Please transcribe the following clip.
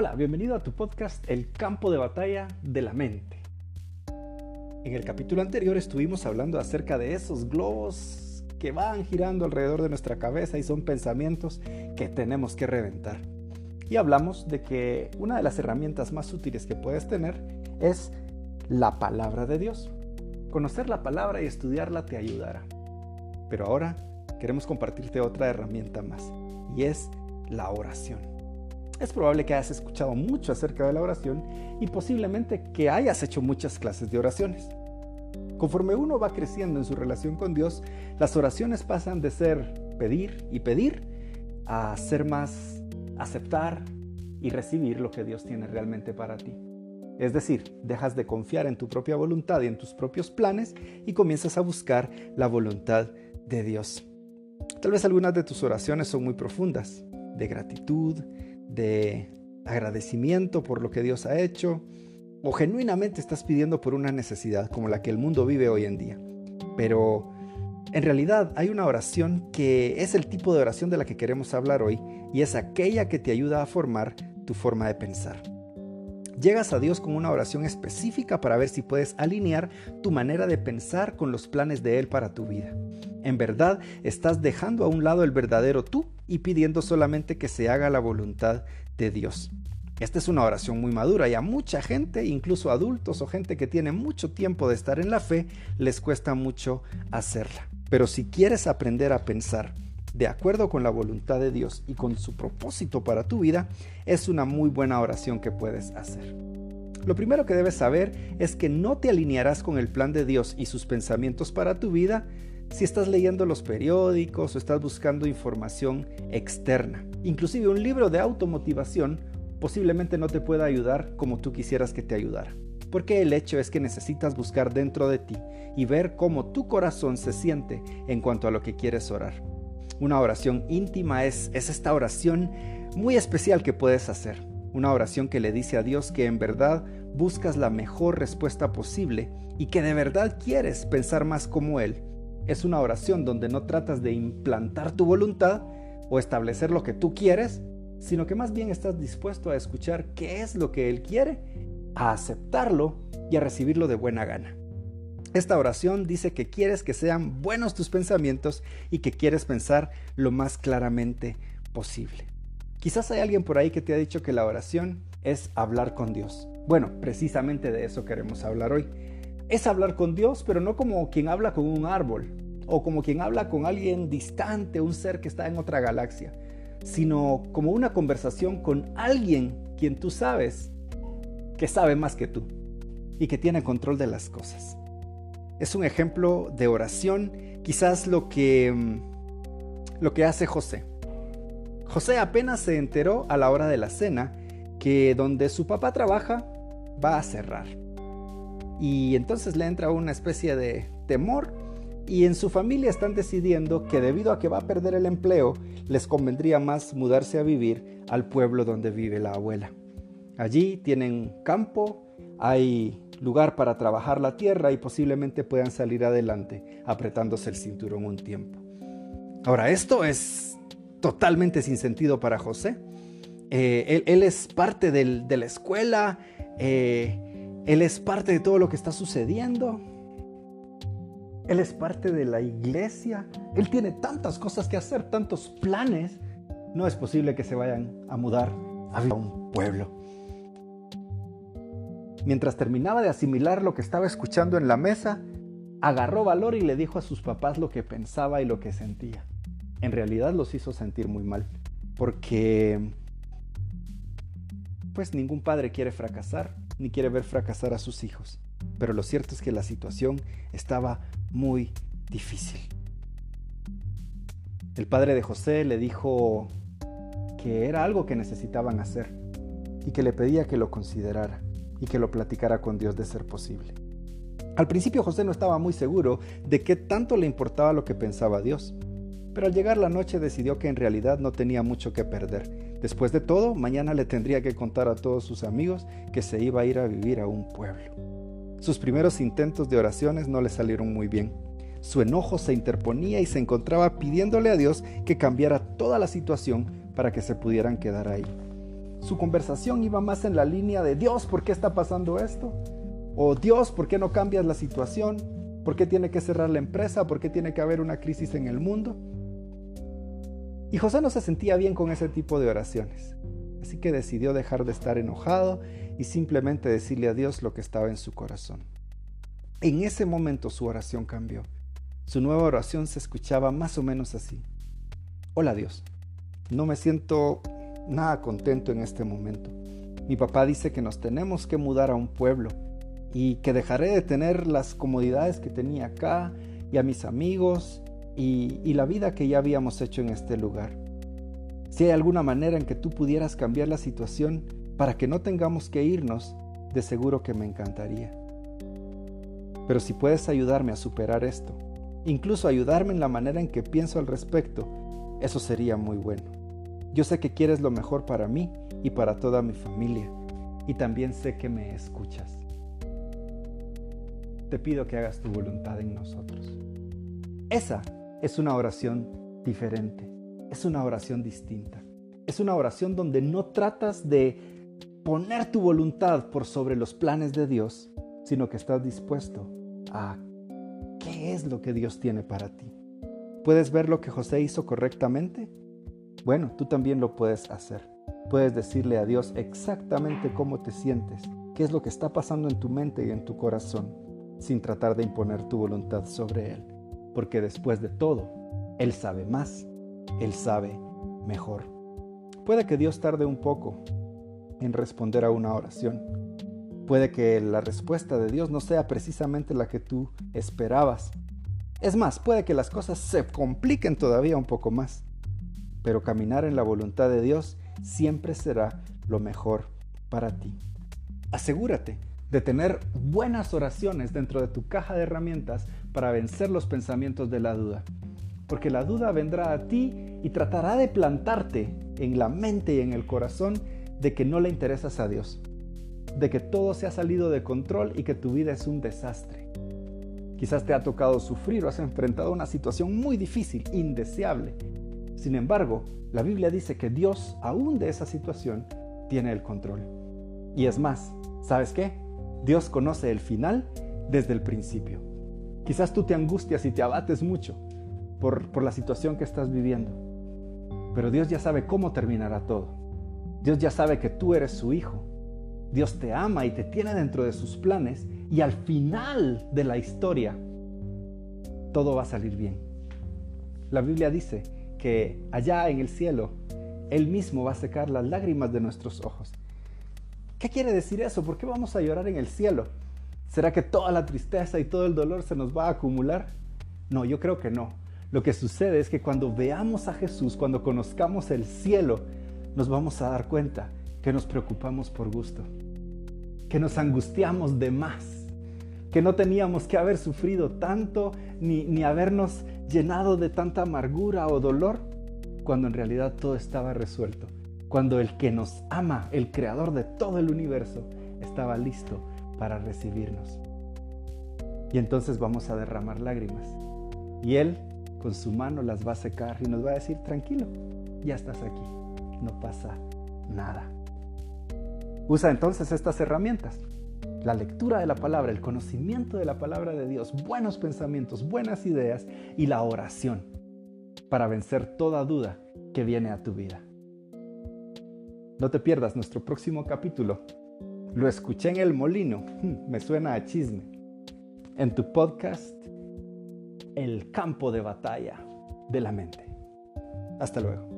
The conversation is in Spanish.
Hola, bienvenido a tu podcast El campo de batalla de la mente. En el capítulo anterior estuvimos hablando acerca de esos globos que van girando alrededor de nuestra cabeza y son pensamientos que tenemos que reventar. Y hablamos de que una de las herramientas más útiles que puedes tener es la palabra de Dios. Conocer la palabra y estudiarla te ayudará. Pero ahora queremos compartirte otra herramienta más y es la oración. Es probable que hayas escuchado mucho acerca de la oración y posiblemente que hayas hecho muchas clases de oraciones. Conforme uno va creciendo en su relación con Dios, las oraciones pasan de ser pedir y pedir a ser más aceptar y recibir lo que Dios tiene realmente para ti. Es decir, dejas de confiar en tu propia voluntad y en tus propios planes y comienzas a buscar la voluntad de Dios. Tal vez algunas de tus oraciones son muy profundas, de gratitud, de agradecimiento por lo que Dios ha hecho, o genuinamente estás pidiendo por una necesidad como la que el mundo vive hoy en día. Pero en realidad hay una oración que es el tipo de oración de la que queremos hablar hoy y es aquella que te ayuda a formar tu forma de pensar. Llegas a Dios con una oración específica para ver si puedes alinear tu manera de pensar con los planes de Él para tu vida. En verdad, estás dejando a un lado el verdadero tú y pidiendo solamente que se haga la voluntad de Dios. Esta es una oración muy madura y a mucha gente, incluso adultos o gente que tiene mucho tiempo de estar en la fe, les cuesta mucho hacerla. Pero si quieres aprender a pensar de acuerdo con la voluntad de Dios y con su propósito para tu vida, es una muy buena oración que puedes hacer. Lo primero que debes saber es que no te alinearás con el plan de Dios y sus pensamientos para tu vida si estás leyendo los periódicos o estás buscando información externa. Inclusive un libro de automotivación posiblemente no te pueda ayudar como tú quisieras que te ayudara. Porque el hecho es que necesitas buscar dentro de ti y ver cómo tu corazón se siente en cuanto a lo que quieres orar. Una oración íntima es, es esta oración muy especial que puedes hacer. Una oración que le dice a Dios que en verdad buscas la mejor respuesta posible y que de verdad quieres pensar más como Él. Es una oración donde no tratas de implantar tu voluntad o establecer lo que tú quieres, sino que más bien estás dispuesto a escuchar qué es lo que Él quiere, a aceptarlo y a recibirlo de buena gana. Esta oración dice que quieres que sean buenos tus pensamientos y que quieres pensar lo más claramente posible. Quizás hay alguien por ahí que te ha dicho que la oración es hablar con Dios. Bueno, precisamente de eso queremos hablar hoy. Es hablar con Dios, pero no como quien habla con un árbol o como quien habla con alguien distante, un ser que está en otra galaxia, sino como una conversación con alguien quien tú sabes que sabe más que tú y que tiene control de las cosas es un ejemplo de oración, quizás lo que, mm, lo que hace José. José apenas se enteró a la hora de la cena que donde su papá trabaja va a cerrar. Y entonces le entra una especie de temor y en su familia están decidiendo que debido a que va a perder el empleo, les convendría más mudarse a vivir al pueblo donde vive la abuela. Allí tienen campo, hay lugar para trabajar la tierra y posiblemente puedan salir adelante apretándose el cinturón un tiempo. Ahora, esto es totalmente sin sentido para José. Eh, él, es parte de la escuela, eh, él es parte de todo lo que está sucediendo, él es parte de la iglesia, él tiene tantas cosas que hacer, tantos planes, no es posible que se vayan a mudar a un pueblo. Mientras terminaba de asimilar lo que estaba escuchando en la mesa, agarró valor y le dijo a sus papás lo que pensaba y lo que sentía. En realidad los hizo sentir muy mal, porque pues ningún padre quiere fracasar, ni quiere ver fracasar a sus hijos. Pero lo cierto es que la situación estaba muy difícil. El padre de José le dijo que era algo que necesitaban hacer y que le pedía que lo considerara y que lo platicara con Dios de ser posible. Al principio José no estaba muy seguro de qué tanto le importaba lo que pensaba Dios, pero al llegar la noche decidió que en realidad no tenía mucho que perder. Después de todo, mañana le tendría que contar a todos sus amigos que se iba a ir a vivir a un pueblo. Sus primeros intentos de oraciones no le salieron muy bien. Su enojo se interponía y se encontraba pidiéndole a Dios que cambiara toda la situación para que se pudieran quedar ahí. su conversación iba más en la línea de Dios, ¿por qué está pasando esto? O Dios, ¿por qué no cambias la situación? ¿Por qué tiene que cerrar la empresa? ¿Por qué tiene que haber una crisis en el mundo? Y José no se sentía bien con ese tipo de oraciones. Así que decidió dejar de estar enojado y simplemente decirle a Dios lo que estaba en su corazón. En ese momento su oración cambió. Su nueva oración se escuchaba más o menos así. Hola Dios, no me siento nada contento en este momento. Mi papá dice que nos tenemos que mudar a un pueblo y que dejaré de tener las comodidades que tenía acá y a mis amigos y, la vida que ya habíamos hecho en este lugar. Si hay alguna manera en que tú pudieras cambiar la situación para que no tengamos que irnos, de seguro que me encantaría. Pero si puedes ayudarme a superar esto, incluso ayudarme en la manera en que pienso al respecto, eso sería muy bueno. Yo sé que quieres lo mejor para mí y para toda mi familia, y también sé que me escuchas. Te pido que hagas tu voluntad en nosotros. Esa es una oración diferente, es una oración distinta, es una oración donde no tratas de poner tu voluntad por sobre los planes de Dios, sino que estás dispuesto a qué es lo que Dios tiene para ti. ¿Puedes ver lo que José hizo correctamente? Bueno, tú también lo puedes hacer. Puedes decirle a Dios exactamente cómo te sientes, qué es lo que está pasando en tu mente y en tu corazón, sin tratar de imponer tu voluntad sobre Él. Porque después de todo, Él sabe más, Él sabe mejor. Puede que Dios tarde un poco en responder a una oración. Puede que la respuesta de Dios no sea precisamente la que tú esperabas. Es más, puede que las cosas se compliquen todavía un poco más pero caminar en la voluntad de Dios siempre será lo mejor para ti. Asegúrate de tener buenas oraciones dentro de tu caja de herramientas para vencer los pensamientos de la duda. Porque la duda vendrá a ti y tratará de plantarte en la mente y en el corazón de que no le interesas a Dios, de que todo se ha salido de control y que tu vida es un desastre. Quizás te ha tocado sufrir o has enfrentado una situación muy difícil, indeseable, sin embargo, la Biblia dice que Dios, aún de esa situación, tiene el control. Y es más, ¿sabes qué? Dios conoce el final desde el principio. Quizás tú te angustias y te abates mucho por, por la situación que estás viviendo, pero Dios ya sabe cómo terminará todo. Dios ya sabe que tú eres su hijo. Dios te ama y te tiene dentro de sus planes y al final de la historia todo va a salir bien. La Biblia dice que allá en el cielo Él mismo va a secar las lágrimas de nuestros ojos. ¿Qué quiere decir eso? ¿Por qué vamos a llorar en el cielo? ¿Será que toda la tristeza y todo el dolor se nos va a acumular? No, yo creo que no. Lo que sucede es que cuando veamos a Jesús, cuando conozcamos el cielo, nos vamos a dar cuenta que nos preocupamos por gusto, que nos angustiamos de más que no teníamos que haber sufrido tanto ni, ni habernos llenado de tanta amargura o dolor, cuando en realidad todo estaba resuelto, cuando el que nos ama, el creador de todo el universo, estaba listo para recibirnos. Y entonces vamos a derramar lágrimas. Y Él con su mano las va a secar y nos va a decir, tranquilo, ya estás aquí, no pasa nada. Usa entonces estas herramientas la lectura de la palabra, el conocimiento de la palabra de Dios, buenos pensamientos, buenas ideas y la oración para vencer toda duda que viene a tu vida. No te pierdas nuestro próximo capítulo. Lo escuché en el molino, hmm, me suena a chisme, en tu podcast El campo de batalla de la mente. Hasta luego.